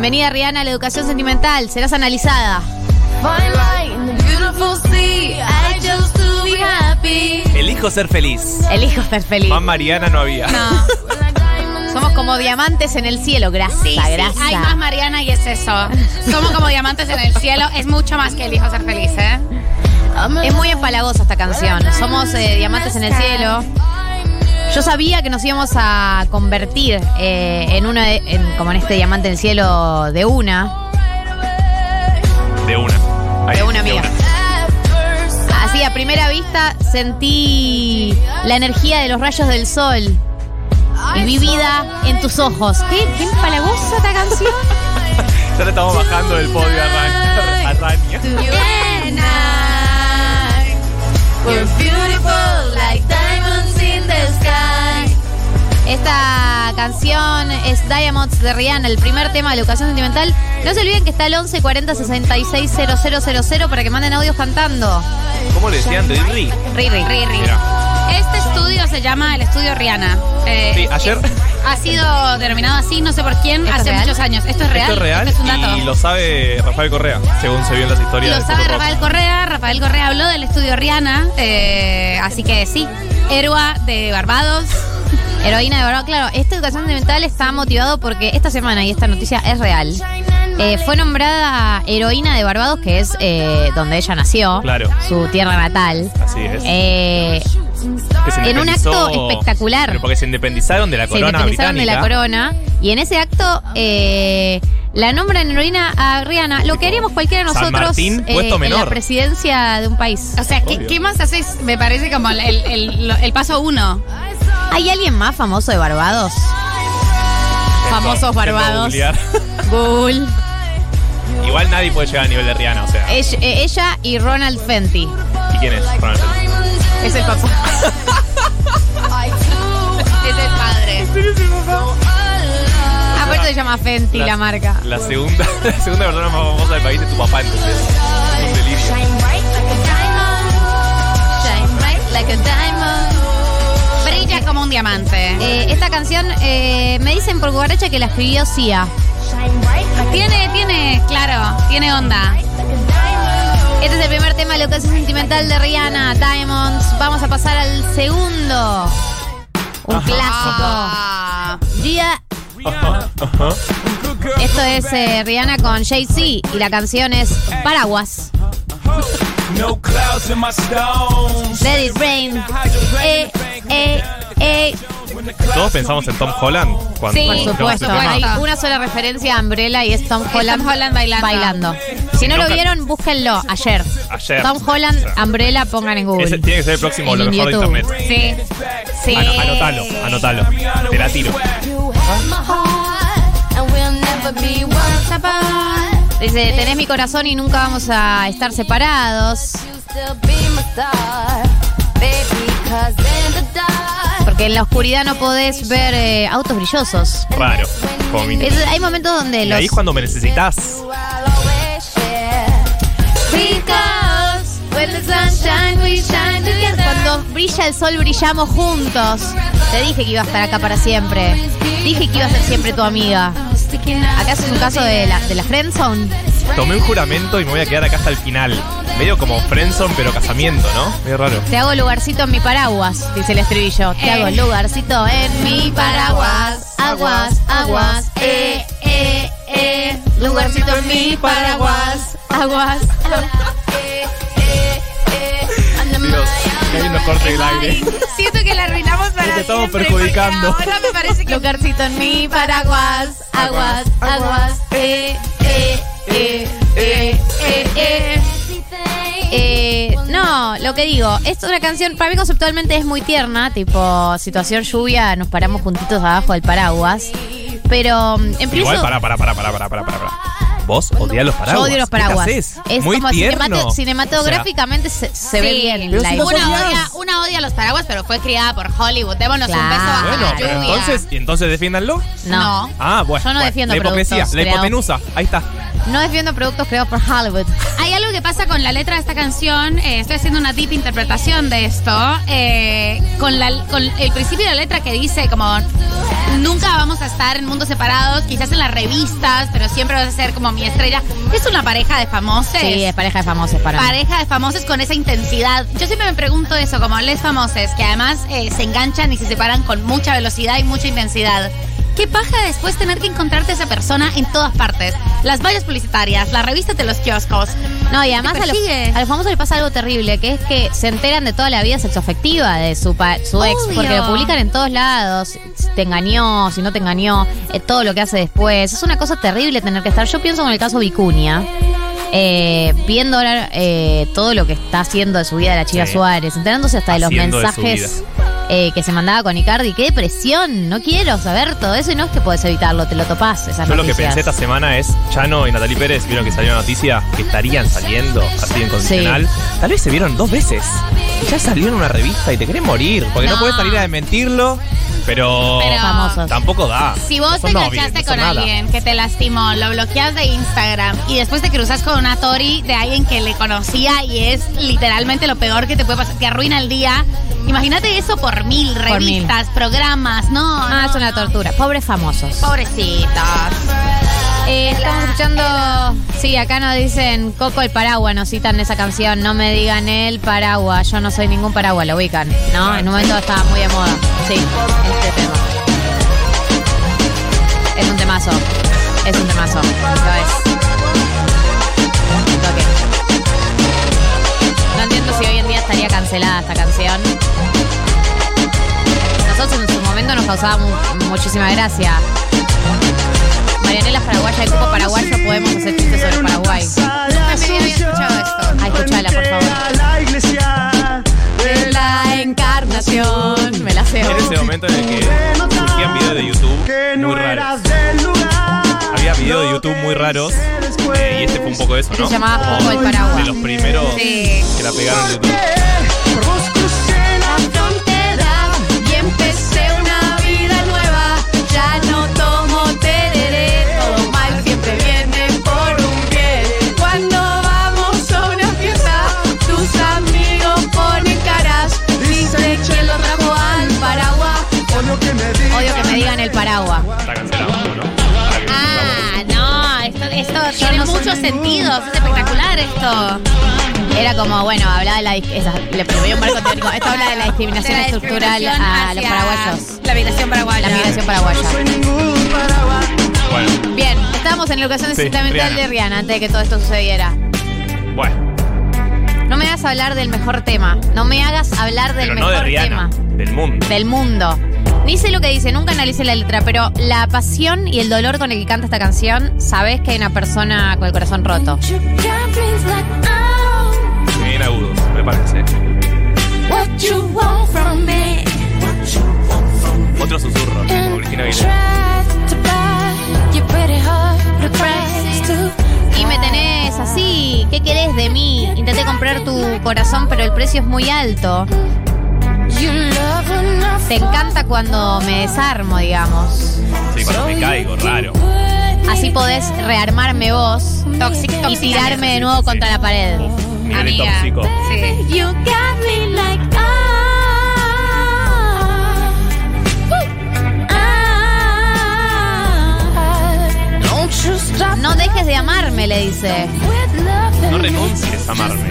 Bienvenida Rihanna a la educación sentimental. Serás analizada. Elijo ser feliz. Elijo ser feliz. Más Mariana no había. No. Somos como diamantes en el cielo. Grasa, Sí, sí, grasa. hay más Mariana y es eso. Somos como diamantes en el cielo. Es mucho más que elijo ser feliz, ¿eh? Es muy empalagosa esta canción. Somos eh, diamantes en el cielo. Yo sabía que nos íbamos a convertir eh, en uno de- en- como en este diamante en el cielo de una. De una. Ahí, De una amiga. Así a primera vista sentí la energía de los rayos del sol y vi vida en tus ojos. ¿Qué, qué empalagosa esta canción? Ya le estamos bajando del podio a Rania. Esta canción es Diamonds de Rihanna, el primer tema de la educación sentimental. No se olviden que está el 11 40 66 000 para que manden audios cantando. ¿Cómo le decían? Riri. Riri. Riri. Este estudio se llama el estudio Rihanna. Eh, Sí, ayer- Ha sido denominado así, no sé por quién, ¿Esto es hace real? muchos años. Esto es real. Esto es real Esto es un dato. y lo sabe Rafael Correa, según se vio en las historias. Lo de sabe Rafael Correa. Rafael Correa habló del estudio Rihanna. eh, así que sí, Héroa de Barbados. Heroína de verdad, claro, esta educación sentimental está motivado porque esta semana, y esta noticia es real, eh, fue nombrada heroína de Barbados, que es eh, donde ella nació, Claro. su tierra natal. Así es. Eh, en un acto espectacular. Pero porque se independizaron de la se corona independizaron de la corona y en ese acto eh, la nombran heroína a Rihanna, lo que haríamos cualquiera de San nosotros Martín, eh, en la presidencia de un país. O sea, ¿qué, más haces? Me parece como el, el- el- el paso uno. ¿Hay alguien más famoso de Barbados? Famosos Barbados. Google. Igual nadie puede llegar a nivel de Rihanna, o sea. Ella, eh, ella y Ronald Fenty. ¿Y quién es? Ronald Fenty? Es el papá. es el padre. Ah, por eso se llama Fenty la, marca. La segunda, la segunda persona más famosa del país es tu papá, entonces. Es un delirio. Brilla como un diamante. Eh, esta canción eh, me dicen por guaracha que la escribió Sia. Tiene, tiene, claro, tiene onda. Este es el primer tema de la educación sentimental de Rihanna, Diamonds. Vamos a pasar al segundo. Un clásico. Ah, Gia. Ajá, ajá. Esto es eh, Rihanna con Jay-Z y la canción es Paraguas. No clouds in my stones. Let it rain. Eh, eh, eh. Todos pensamos en Tom Holland cuando Sí, Por escuchamos supuesto. tema. Hay una sola referencia a Umbrella y es Tom Holland, Holland bailando. Si no lo vieron, búsquenlo ayer. Ayer. Tom Holland, O sea, Umbrella, pongan en Google. ese tiene que ser el próximo, lo mejor de internet. sí. Sí. Ano- anotalo, anotalo. Te la tiro. Dice, tenés mi corazón y nunca vamos a estar separados. Porque en la oscuridad no podés ver eh, autos brillosos. Raro. Como mi- Es- hay momentos donde Y los... ahí es cuando me necesitas. Cuando brilla el sol brillamos juntos. Te dije que iba a estar acá para siempre. Dije que iba a ser siempre tu amiga. Acá es un caso de la, de la friendzone. Tomé un juramento y me voy a quedar acá hasta el final. Medio como friendzone, pero casamiento, ¿no? Medio raro. Te hago lugarcito en mi paraguas, dice el estribillo. Te Eh. hago lugarcito en mi paraguas. Aguas, aguas, eh, eh, eh. Lugarcito en mi paraguas. Aguas. Dios, qué lindo corte del aire. Siento que la arruinamos para Te estamos siempre, perjudicando. Ahora me parece que Lugarcito en mi paraguas. Aguas, aguas, eh, eh, eh, eh, eh, eh. Eh, no, lo que digo, es una canción, para mí conceptualmente es muy tierna, tipo situación lluvia, nos paramos juntitos abajo del paraguas. Pero mm, empiezo. Igual, para, para, para, para, para, para, para. Vos odias los paraguas. Yo odio los ¿Qué te paraguas. Es Muy como tierno. cinemato- cinematográficamente se, se ve bien. La si una odia, una odia los paraguas, pero fue criada por Hollywood. Démonos un beso bajo Bueno, la lluvia. entonces, ¿y entonces defiéndanlo? no. Ah, bueno. Yo no bueno. defiendo La hipocresía, la hipotenusa. Ahí está. No defiendo productos creados por Hollywood. Hay algo que pasa con la letra de esta canción. eh, estoy haciendo una deep interpretación de esto. eh, con, la, con el principio de la letra que dice como nunca vamos a estar en mundos separados, quizás en las revistas, pero siempre vas a ser como mi estrella. Es una pareja de famosos. Sí, es pareja de famosos para mí. Pareja de famosos con esa intensidad. Yo siempre me pregunto eso, como les famosos, que además eh, se enganchan y se separan con mucha velocidad y mucha intensidad. ¿Qué paja después tener que encontrarte a esa persona en todas partes? Las vallas publicitarias, las revistas de los kioscos. No, y además a los, a los famosos les pasa algo terrible, que es que se enteran de toda la vida sexoafectiva de su, pa- su ex, porque lo publican en todos lados, si te engañó, si no te engañó, eh, todo lo que hace después. Es una cosa terrible tener que estar. Yo pienso en el caso Vicuña, eh, viendo ahora eh, todo lo que está haciendo de su vida la chica Sí. Suárez, enterándose hasta de los Haciendo de su mensajes eh, que se mandaba con Icardi. ¡Qué depresión! No quiero saber todo eso y no es que podés evitarlo, te lo topás esas Yo lo que noticias. pensé esta semana es, Chano y Natalie Pérez, vieron que salió la noticia que estarían saliendo así en condicional. Tal vez se vieron dos veces. Ya salió en una revista y te querés morir, porque no, No. puedes salir a desmentirlo, pero, Pero- Famosos. tampoco da. Si vos No te enganchaste no con nada. alguien que te lastimó, lo bloqueas de Instagram y después te cruzas con una Tori de alguien que le conocía y es literalmente lo peor que te puede pasar, te arruina el día. Imagínate eso por mil Por revistas, programas, no. Ah, no, es una no. tortura. Pobres famosos. Pobrecitos. Eh, estamos escuchando. Sí, acá nos dicen Coco el paraguas, nos citan esa canción. No me digan el paraguas. Yo no soy ningún paraguas, lo ubican. ¿No? En un momento estaba muy de moda. Sí, este tema. Es un temazo. Es un temazo. Lo es. No entiendo si hoy en día estaría cancelada esta canción. Nosotros en su momento nos causaba mu- muchísima gracia. Marianela es paraguaya, el grupo paraguayo podemos hacer chistes sobre Paraguay. Me había escuchado esto. Ay, escuchala, por favor. La iglesia de La encarnación. Me la sé. En ese momento en el que surgían videos de YouTube que muy no raros. eras del lugar. Había videos de YouTube muy raros eh, y este fue un poco eso, ¿no? Se llamaba Como Coco el paraguas. De los primeros Sí. que la pegaron en YouTube. Por vos crucé la frontera y empecé tiene no muchos sentidos, es espectacular esto. Era como, bueno, hablaba de la. Esa, le ponía un marco teórico. Esto habla de la discriminación De la estructural a los paraguayos. La migración paraguaya. La migración paraguaya. Bueno, Bien, estábamos en la educación Sí, sentimental de Rihanna antes de que todo esto sucediera. bueno. No me hagas hablar del mejor tema. No me hagas hablar del Pero no mejor de Rihanna, tema. del mundo. Del mundo. Ni sé lo que dice, nunca analicé la letra, pero la pasión y el dolor con el que canta esta canción, sabes que hay una persona con el corazón roto. Bien agudos, prepárense. Otro susurro, Aguilera. Y me tenés así, ¿qué querés de mí? Intenté comprar tu corazón, pero el precio es muy alto. Te encanta cuando me desarmo, digamos. Sí, cuando me caigo, raro. Así podés rearmarme vos Tóxico, y tirarme de nuevo contra la pared. Nivel Amiga. tóxico. Sí. You got me like No dejes de amarme, le dice. No renuncies a amarme.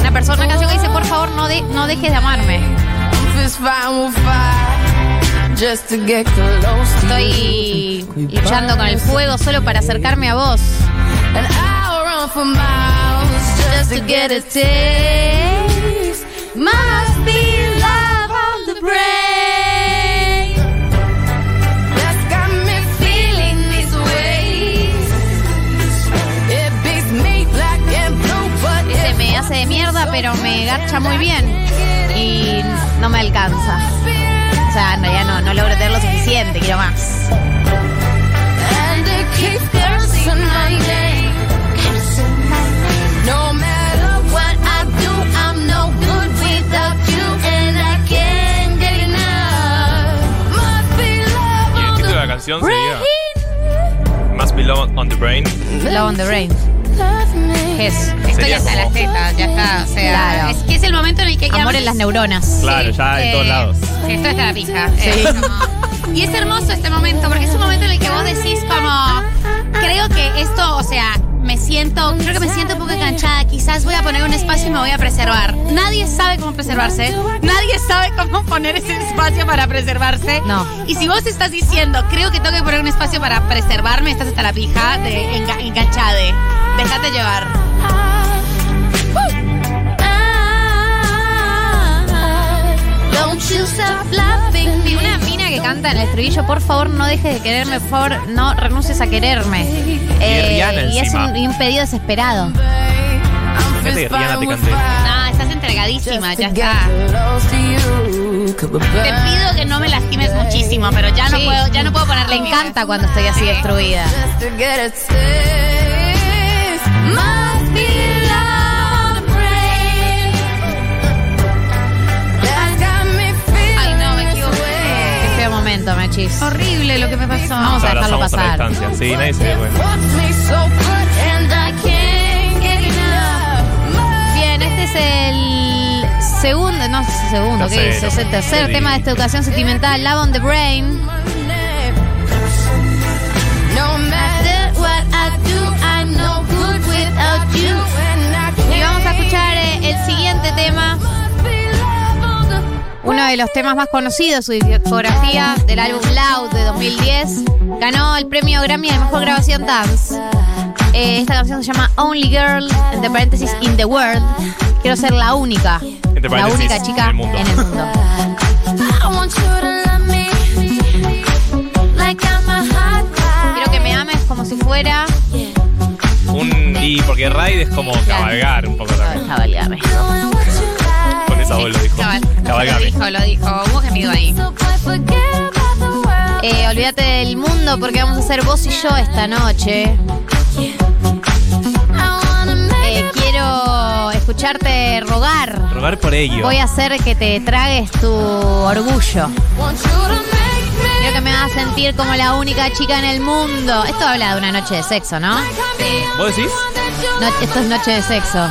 Una persona, una canción que dice, por favor, no, de- no dejes de amarme. Estoy luchando con el fuego solo para acercarme a vos. Just to get a taste. Must be love on the brain. Muy bien. Y no me alcanza. O sea, en realidad no, no logro tener lo suficiente, quiero más. Y el título de la canción sería Must Be Love on the Brain. Love on the Brain. ¿Qué es? Estoy Sería hasta como- las tetas, ya está. O sea, Claro. es que es el momento en el que ya Amor en las neuronas. Claro, ya en todos lados. Sí, esto está la pija. Sí. Eh, como- y es hermoso este momento, porque es un momento en el que vos decís como, creo que esto, o sea, me siento, creo que me siento un poco enganchada, quizás voy a poner un espacio y me voy a preservar. Nadie sabe cómo preservarse, nadie sabe cómo poner ese espacio para preservarse. No. Y si vos estás diciendo, creo que tengo que poner un espacio para preservarme, estás hasta la pija de enga- enganchade. Déjate llevar. Don't you stop laughing. Y una mina que canta en el estribillo, por favor no dejes de quererme, por favor no renuncies a quererme. Eh, Rihanna y es encima. un, y un pedido desesperado. Fíjate que Rihanna te cante. No, estás entregadísima, ya está. Te pido que no me lastimes muchísimo, pero ya no Sí. puedo, ya no puedo ponerle Le encanta cuando estoy así destruida. Momento. Horrible lo que me pasó. Vamos a dejarlo Abrazamos a la pasar. distancia. Sí, nadie se dio cuenta. Bien, este es el segundo, no sé si segundo, ¿qué Tercero. es? Es el tercer Sí. tema de esta educación sentimental, Love on the Brain. Y vamos a escuchar eh, el siguiente tema, uno de los temas más conocidos, su discografía del álbum Loud de 2010. Ganó el premio Grammy de Mejor Grabación Dance. Eh, esta canción se llama Only Girl, entre paréntesis, in the world. Quiero ser la única, la única chica en el mundo. en el mundo. Quiero que me ames como si fuera... Un, y porque Raid es como cabalgar un poco también. Cabalgame. Lo dijo. Cabal, lo Cabalgame. dijo, lo dijo. Hubo gemido ahí. Eh, olvídate del mundo porque vamos a hacer vos y yo esta noche. Eh, quiero escucharte rogar. Rogar por ello. Voy a hacer que te tragues tu orgullo. Quiero que me hagas sentir como la única chica en el mundo. Esto habla de una noche de sexo, ¿no? ¿Vos decís? No- esto es noche de sexo.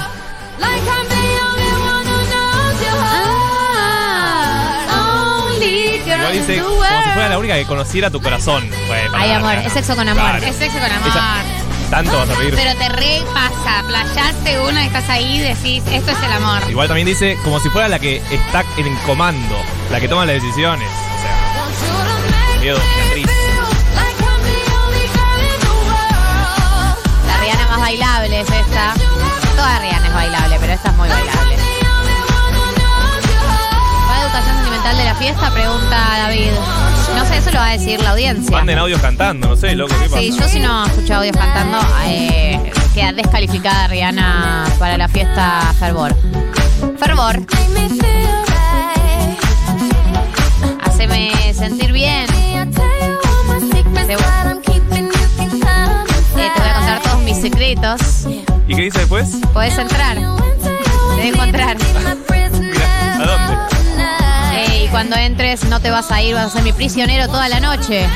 Igual dice como si fuera la única que conociera tu corazón. Bueno, Ay, amor, es sexo con amor. Claro. Es sexo con amor. Ella- Tanto vas a pedir. Pero te repasa, playaste una, estás ahí y decís, esto es el amor. Igual también dice como si fuera la que está en comando, la que toma las decisiones. O sea. La Rihanna más bailable es esta. Toda Rihanna es bailable, pero esta es muy bailable. De la fiesta? Pregunta David. No sé, eso lo va a decir la audiencia. Manden audios cantando, no sé, loco, ¿qué pasa? Sí, yo si no escucho audios cantando, eh, queda descalificada Rihanna para la fiesta Fervor. Fervor, haceme sentir bien. Te, voy a contar todos mis secretos. ¿Y qué dice después? Podés entrar. Te dejo entrar. cuando entres no te vas a ir, vas a ser mi prisionero toda la noche.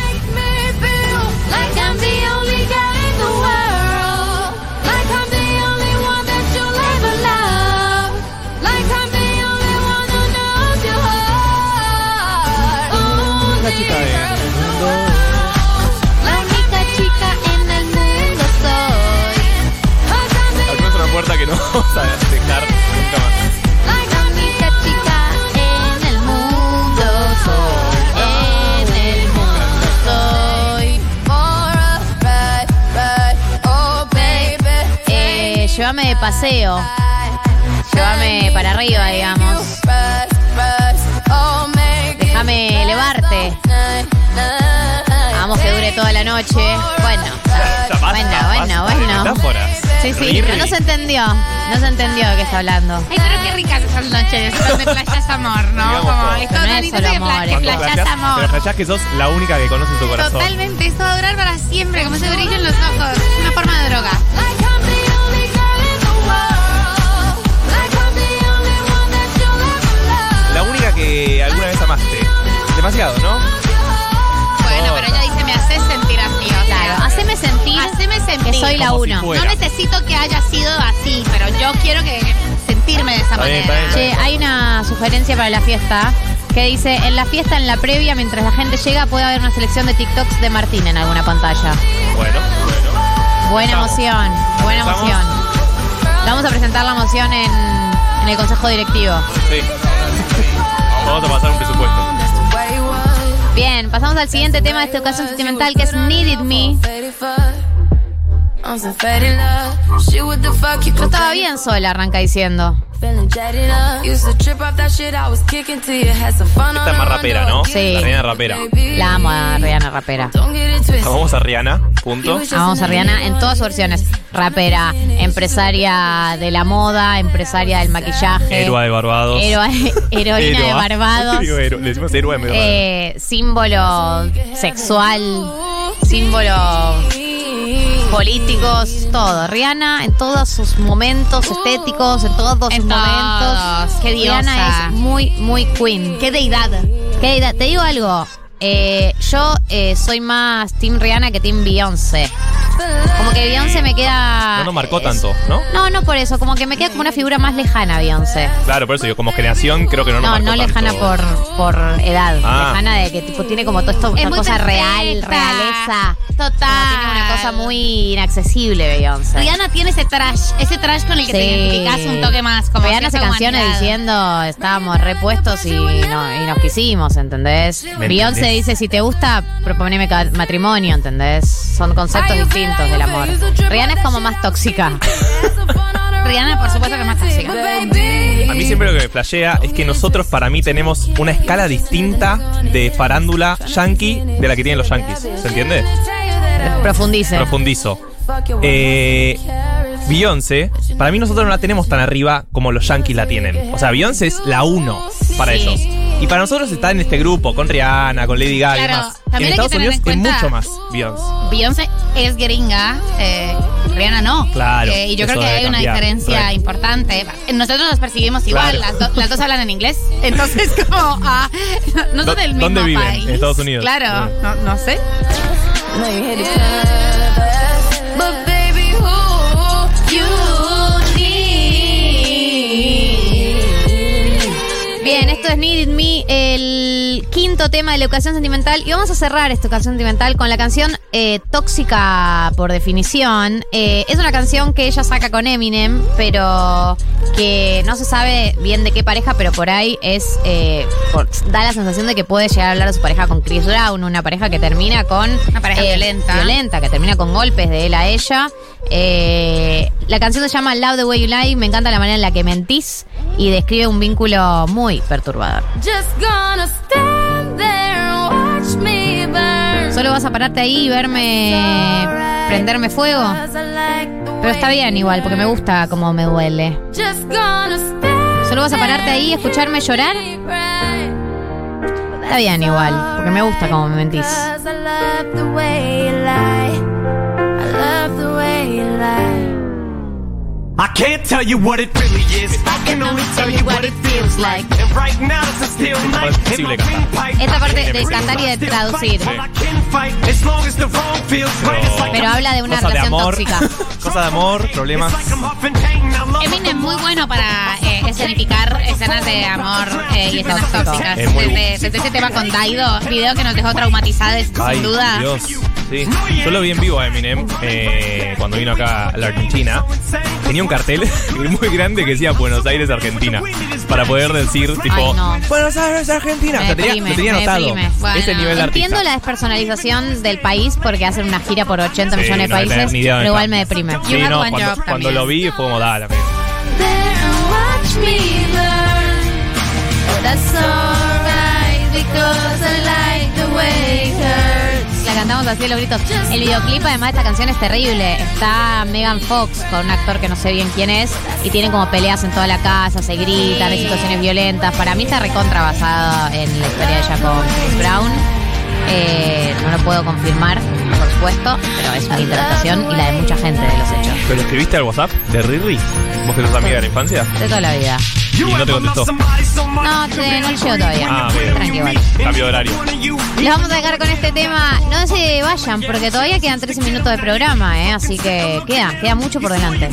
Paseo. Llévame para arriba, digamos. Déjame elevarte. Vamos que dure toda la noche. Bueno, Ya basta, bueno, basta bueno, bueno. Sí, sí, pero no se entendió. No se entendió de qué está hablando. Ay, pero qué ricas esas noches donde playas amor, ¿no? Como todo. es No todo es tan lindo solo amor, que playas flashás- amor. Pero flashás que sos la única que conoce tu corazón. Totalmente, esto va a durar para siempre, como ese brillo en los ojos. Una forma de droga. Que alguna vez amaste. Demasiado, ¿no? Bueno, pero ella dice, me haces sentir así. O sea, Claro, haceme sentir haceme sentir. que soy la Como si uno. fuera. No necesito que haya sido así, pero yo quiero que sentirme de esa Está bien, manera. está bien. Che, hay una sugerencia para la fiesta que dice, en la fiesta, en la previa, mientras la gente llega, puede haber una selección de TikToks de Martín en alguna pantalla. Bueno, bueno. Buena emoción, buena Estamos. emoción. Vamos a presentar la moción en, en el Consejo Directivo. Sí. Vamos a pasar un presupuesto. Bien, pasamos al siguiente tema de esta ocasión sentimental que es Needed Me. Yo estaba bien sola, arranca diciendo. Esta es más rapera, ¿no? Sí. La reina rapera. La amo a Rihanna rapera. Vamos a Rihanna, punto. Amamos a Rihanna en todas sus versiones. Rapera, empresaria de la moda, empresaria del maquillaje. Héroe de Barbados. Heroína de Héroa. Barbados. Le decimos héroe de Barbados. eh, símbolo sexual, símbolo políticos, todo. Rihanna en todos sus momentos estéticos, en todos En sus todos. momentos. Qué Rihanna diosa. es muy, muy queen. Qué deidad. ¿Qué edad? Te digo algo. Eh, yo eh, soy más Team Rihanna que Team Beyoncé. Como que Beyoncé me queda. No nos marcó es- tanto, ¿no? No, no por eso. Como que me queda como una figura más lejana Beyoncé. Claro, por eso yo como generación creo que no nos No, marcó no lejana tanto. por, por edad. Ah. Lejana de que tipo tiene como todo esto, Es una muy cosa perfecta. real, realeza. Total. Como tiene una cosa muy inaccesible, Beyoncé. Rihanna tiene ese trash, ese trash con el que te Sí. identificas un toque más. Como Rihanna hace canciones diciendo estábamos repuestos y, no, y nos quisimos, ¿entendés? ¿Me Beyoncé? Dice, si te gusta, proponeme matrimonio, ¿entendés? Son conceptos distintos del amor. Rihanna es como más tóxica. Rihanna, por supuesto que es más tóxica. A mí siempre lo que me flashea es que nosotros para mí tenemos una escala distinta de farándula yankee de la que tienen los yankees. ¿Se entiende? Profundice. Profundizo. Eh, Beyoncé, para mí nosotros no la tenemos tan arriba como los yankees la tienen. O sea, Beyoncé es la uno para Sí. ellos. Y para nosotros está en este grupo, con Rihanna, con Lady Gaga y también En Estados Unidos es mucho más Beyoncé. Beyoncé es gringa, eh, Rihanna no. Claro, Eh, y yo creo que hay una diferencia Right. importante. Nosotros nos percibimos igual, Claro. las, do- las dos hablan en inglés. Entonces, como, ah, no son ¿Dó- del mismo dónde viven? país. En Estados Unidos. Claro, Sí. no, no sé. Es Needed Me, el quinto tema de la educación sentimental. Y vamos a cerrar esta educación sentimental con la canción eh, Tóxica por definición. Eh, es una canción que ella saca con Eminem, pero que no se sabe bien de qué pareja, pero por ahí es. eh, por- da la sensación de que puede llegar a hablar de su pareja con Chris Brown, una pareja que termina con. Una pareja violenta. Violenta, que termina con golpes de él a ella. Eh, la canción se llama Love the Way You Lie. Me encanta la manera en la que mentís y describe un vínculo muy perturbador. Solo vas a pararte ahí y verme prenderme fuego. Pero está bien igual, porque me gusta cómo me duele. Solo vas a pararte ahí y escucharme llorar. Está bien igual, porque me gusta cómo me mentís. I can't tell you what it really is. I can only tell you what it feels like. And right now it's a still night. Esta parte de cantar y de traducir. Pero habla de una Cosa de relación amor. tóxica. Cosa de amor, problemas. Eminem es muy bueno para eh, escenificar escenas de amor eh, y escenas tóxicas. Es Desde, desde ese tema con Daido, video que nos dejó traumatizadas, sin duda. Dios. Sí. Yo lo vi en vivo a Eminem eh, cuando vino acá a la Argentina. Tenía un cartel muy grande que decía Buenos Aires, Argentina. Para poder decir, tipo, Ay, no. Buenos Aires, Argentina. Me o sea, tenía, deprime, lo tenía me anotado. deprime. Bueno, Ese nivel de Entiendo artista. la despersonalización del país porque hacen una gira por 80 Sí, millones de no países, ni idea pero dónde igual está. me deprime. Sí, You had no, one cuando, job cuando también. lo vi fue como, dale, amigo. Cantamos así los gritos. El videoclip además de esta canción es terrible. Está Megan Fox con un actor que no sé bien quién es y tienen como peleas en toda la casa, se gritan, hay situaciones violentas. Para mí está recontra basada en la historia de ella con Chris Brown. Eh, no lo puedo confirmar, por supuesto, pero es mi interpretación y la de mucha gente de los hechos. ¿Pero escribiste al WhatsApp de Riri? ¿Vos que sos amiga de la infancia? De toda la vida. Y no te contestó. No, che, no llegó todavía. Ah, bien. Tranqui, igual. Cambio de horario. Les vamos a dejar con este tema. No se vayan, porque todavía quedan 13 minutos de programa, ¿eh? Así que queda, queda mucho por delante.